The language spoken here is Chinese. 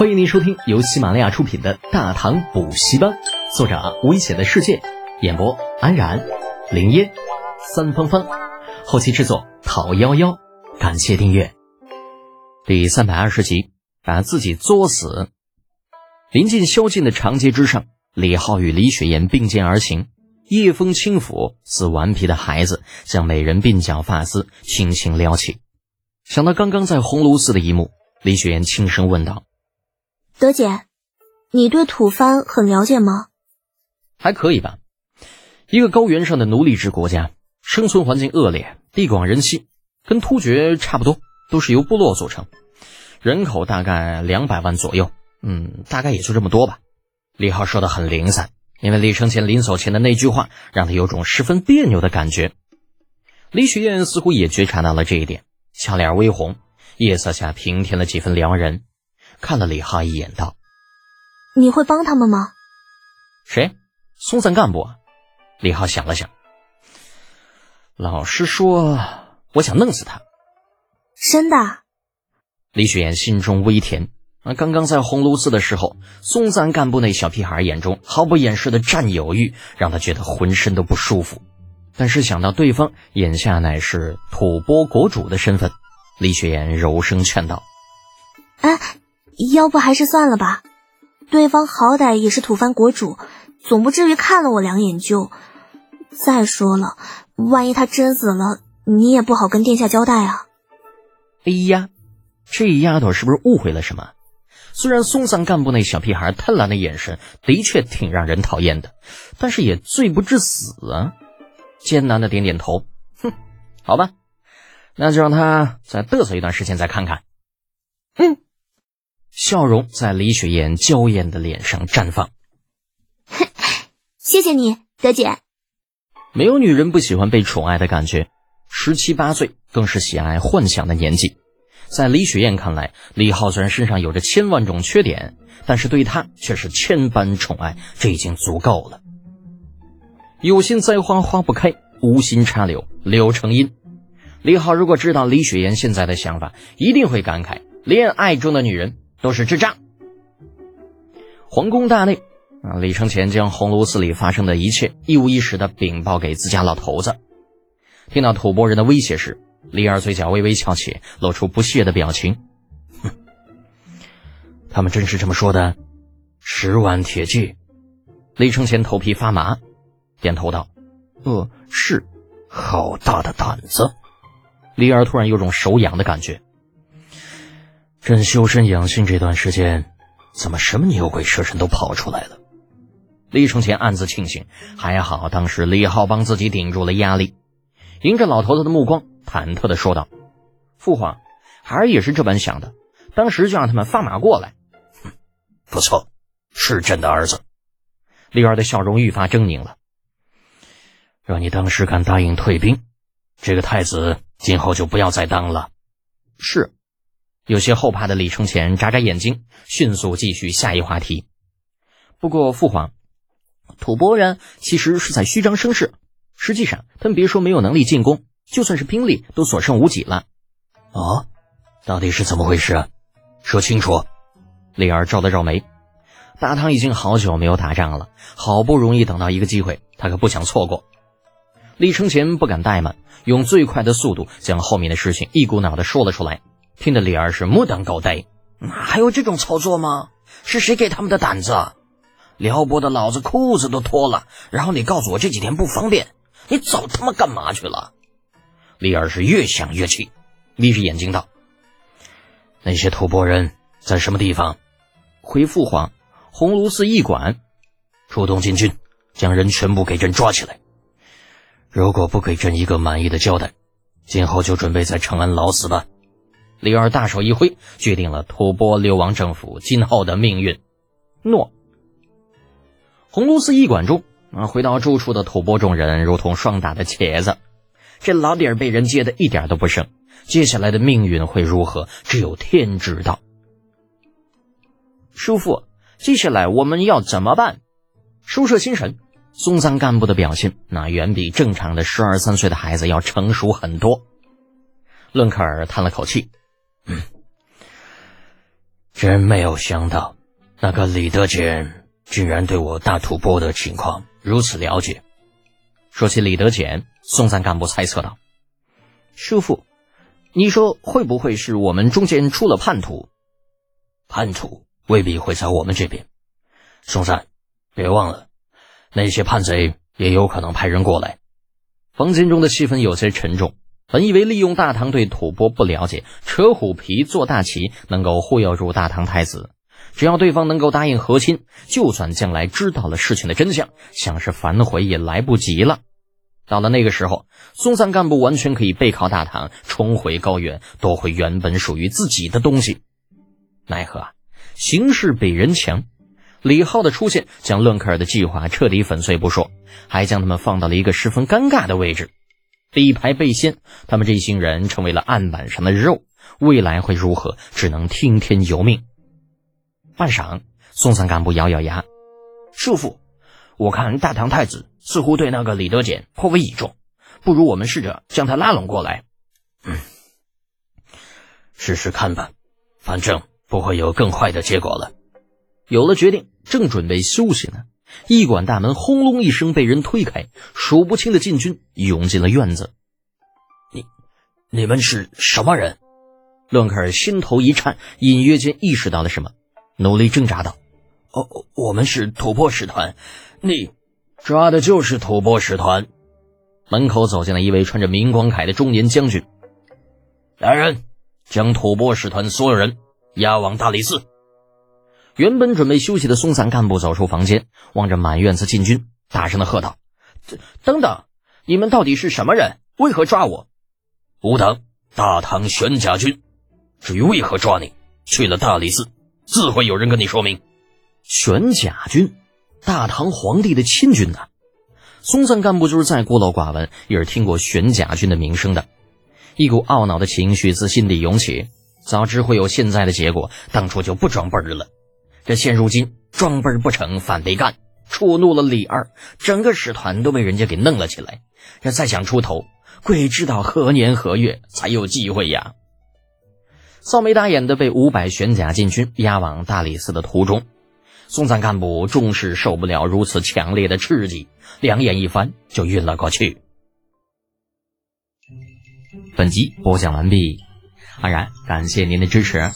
欢迎您收听由喜马拉雅出品的《大唐补习班》，作者危险的世界，演播安然、林烟、三芳芳，后期制作讨幺幺，感谢订阅。第三百二十集，把自己作死。临近宵禁的长街之上，李浩与李雪岩并肩而行，夜风轻抚，似顽皮的孩子将美人鬓角发丝轻轻撩起。想到刚刚在红炉寺的一幕，李雪岩轻声问道。德姐，你对吐蕃很了解吗？还可以吧。一个高原上的奴隶制国家，生存环境恶劣，地广人稀，跟突厥差不多，都是由部落组成，人口大概两百万左右。嗯，大概也就这么多吧。李浩说的很零散，因为李承前临走前的那句话，让他有种十分别扭的感觉。李雪燕似乎也觉察到了这一点，俏脸微红，夜色下平添了几分撩人。看了李浩一眼，道：“你会帮他们吗？”“谁？松散干部？”李浩想了想，老实说，我想弄死他。真的？李雪岩心中微甜。啊，刚刚在红炉寺的时候，松散干部那小屁孩眼中毫不掩饰的占有欲，让他觉得浑身都不舒服。但是想到对方眼下乃是吐蕃国主的身份，李雪岩柔声劝道：“哎。”要不还是算了吧，对方好歹也是吐蕃国主，总不至于看了我两眼就。再说了，万一他真死了，你也不好跟殿下交代啊。哎呀，这丫头是不是误会了什么？虽然松散干部那小屁孩贪婪的眼神的确挺让人讨厌的，但是也罪不至死啊。艰难的点点头，哼，好吧，那就让他再嘚瑟一段时间再看看。嗯。笑容在李雪燕娇艳的脸上绽放。谢谢你，德姐。没有女人不喜欢被宠爱的感觉，十七八岁更是喜爱幻想的年纪。在李雪燕看来，李浩虽然身上有着千万种缺点，但是对她却是千般宠爱，这已经足够了。有心栽花花不开，无心插柳柳成荫。李浩如果知道李雪燕现在的想法，一定会感慨：恋爱中的女人。都是智障。皇宫大内，啊，李承前将红炉寺里发生的一切一五一十的禀报给自家老头子。听到吐蕃人的威胁时，李二嘴角微微翘起，露出不屑的表情。哼，他们真是这么说的？十万铁骑。李承前头皮发麻，点头道：“呃，是。好大的胆子！”李二突然有种手痒的感觉。朕修身养性这段时间，怎么什么牛鬼蛇神都跑出来了？李承前暗自庆幸，还好当时李浩帮自己顶住了压力。迎着老头子的目光，忐忑的说道：“父皇，孩儿也是这般想的，当时就让他们放马过来。”“不错，是朕的儿子。”李儿的笑容愈发狰狞了。“若你当时敢答应退兵，这个太子今后就不要再当了。”“是。”有些后怕的李承前眨眨眼睛，迅速继续下一话题。不过父皇，吐蕃人其实是在虚张声势，实际上他们别说没有能力进攻，就算是兵力都所剩无几了。哦，到底是怎么回事啊？说清楚。李儿皱了皱眉，大唐已经好久没有打仗了，好不容易等到一个机会，他可不想错过。李承前不敢怠慢，用最快的速度将后面的事情一股脑的说了出来。听得李二是目瞪口呆，哪还有这种操作吗？是谁给他们的胆子？撩拨的老子裤子都脱了，然后你告诉我这几天不方便，你早他妈干嘛去了？李二是越想越气，眯着眼睛道：“那些吐蕃人在什么地方？”回父皇：“红炉寺驿馆。”出动禁军，将人全部给朕抓起来。如果不给朕一个满意的交代，今后就准备在长安老死吧。李二大手一挥，决定了吐蕃流亡政府今后的命运。诺。红炉寺驿馆中，啊，回到住处的吐蕃众人如同霜打的茄子。这老底儿被人揭的一点都不剩，接下来的命运会如何，只有天知道。叔父，接下来我们要怎么办？收摄心神，松赞干部的表现，那远比正常的十二三岁的孩子要成熟很多。伦克尔叹了口气。嗯真没有想到，那个李德简竟然对我大吐蕃的情况如此了解。说起李德简，松赞干部猜测道：“师傅，你说会不会是我们中间出了叛徒？叛徒未必会在我们这边。松赞，别忘了，那些叛贼也有可能派人过来。”房间中的气氛有些沉重。本以为利用大唐对吐蕃不了解，扯虎皮做大旗，能够忽悠住大唐太子。只要对方能够答应和亲，就算将来知道了事情的真相，想是反悔也来不及了。到了那个时候，松赞干部完全可以背靠大唐，重回高原，夺回原本属于自己的东西。奈何啊，形势比人强。李浩的出现，将伦克尔的计划彻底粉碎不说，还将他们放到了一个十分尴尬的位置。李牌被掀，他们这一行人成为了案板上的肉。未来会如何，只能听天由命。半晌，松散干部咬咬牙：“叔父，我看大唐太子似乎对那个李德简颇为倚重，不如我们试着将他拉拢过来。嗯，试试看吧，反正不会有更坏的结果了。”有了决定，正准备休息呢。驿馆大门轰隆一声被人推开，数不清的禁军涌进了院子。你、你们是什么人？伦克尔心头一颤，隐约间意识到了什么，努力挣扎道：“哦，我们是吐蕃使团，你抓的就是吐蕃使团。”门口走进了一位穿着明光铠的中年将军。来人，将吐蕃使团所有人押往大理寺。原本准备休息的松散干部走出房间，望着满院子禁军，大声的喝道：“等等，你们到底是什么人？为何抓我？”“吾等大唐玄甲军。至于为何抓你，去了大理寺，自会有人跟你说明。”玄甲军，大唐皇帝的亲军呐！松散干部就是再孤陋寡闻，也是听过玄甲军的名声的。一股懊恼的情绪自心底涌起，早知会有现在的结果，当初就不装笨了。这现如今装笨不成反被干，触怒了李二，整个使团都被人家给弄了起来。这再想出头，鬼知道何年何月才有机会呀！扫眉打眼的被五百玄甲禁军押往大理寺的途中，松赞干部终是受不了如此强烈的刺激，两眼一翻就晕了过去。本集播讲完毕，安然感谢您的支持。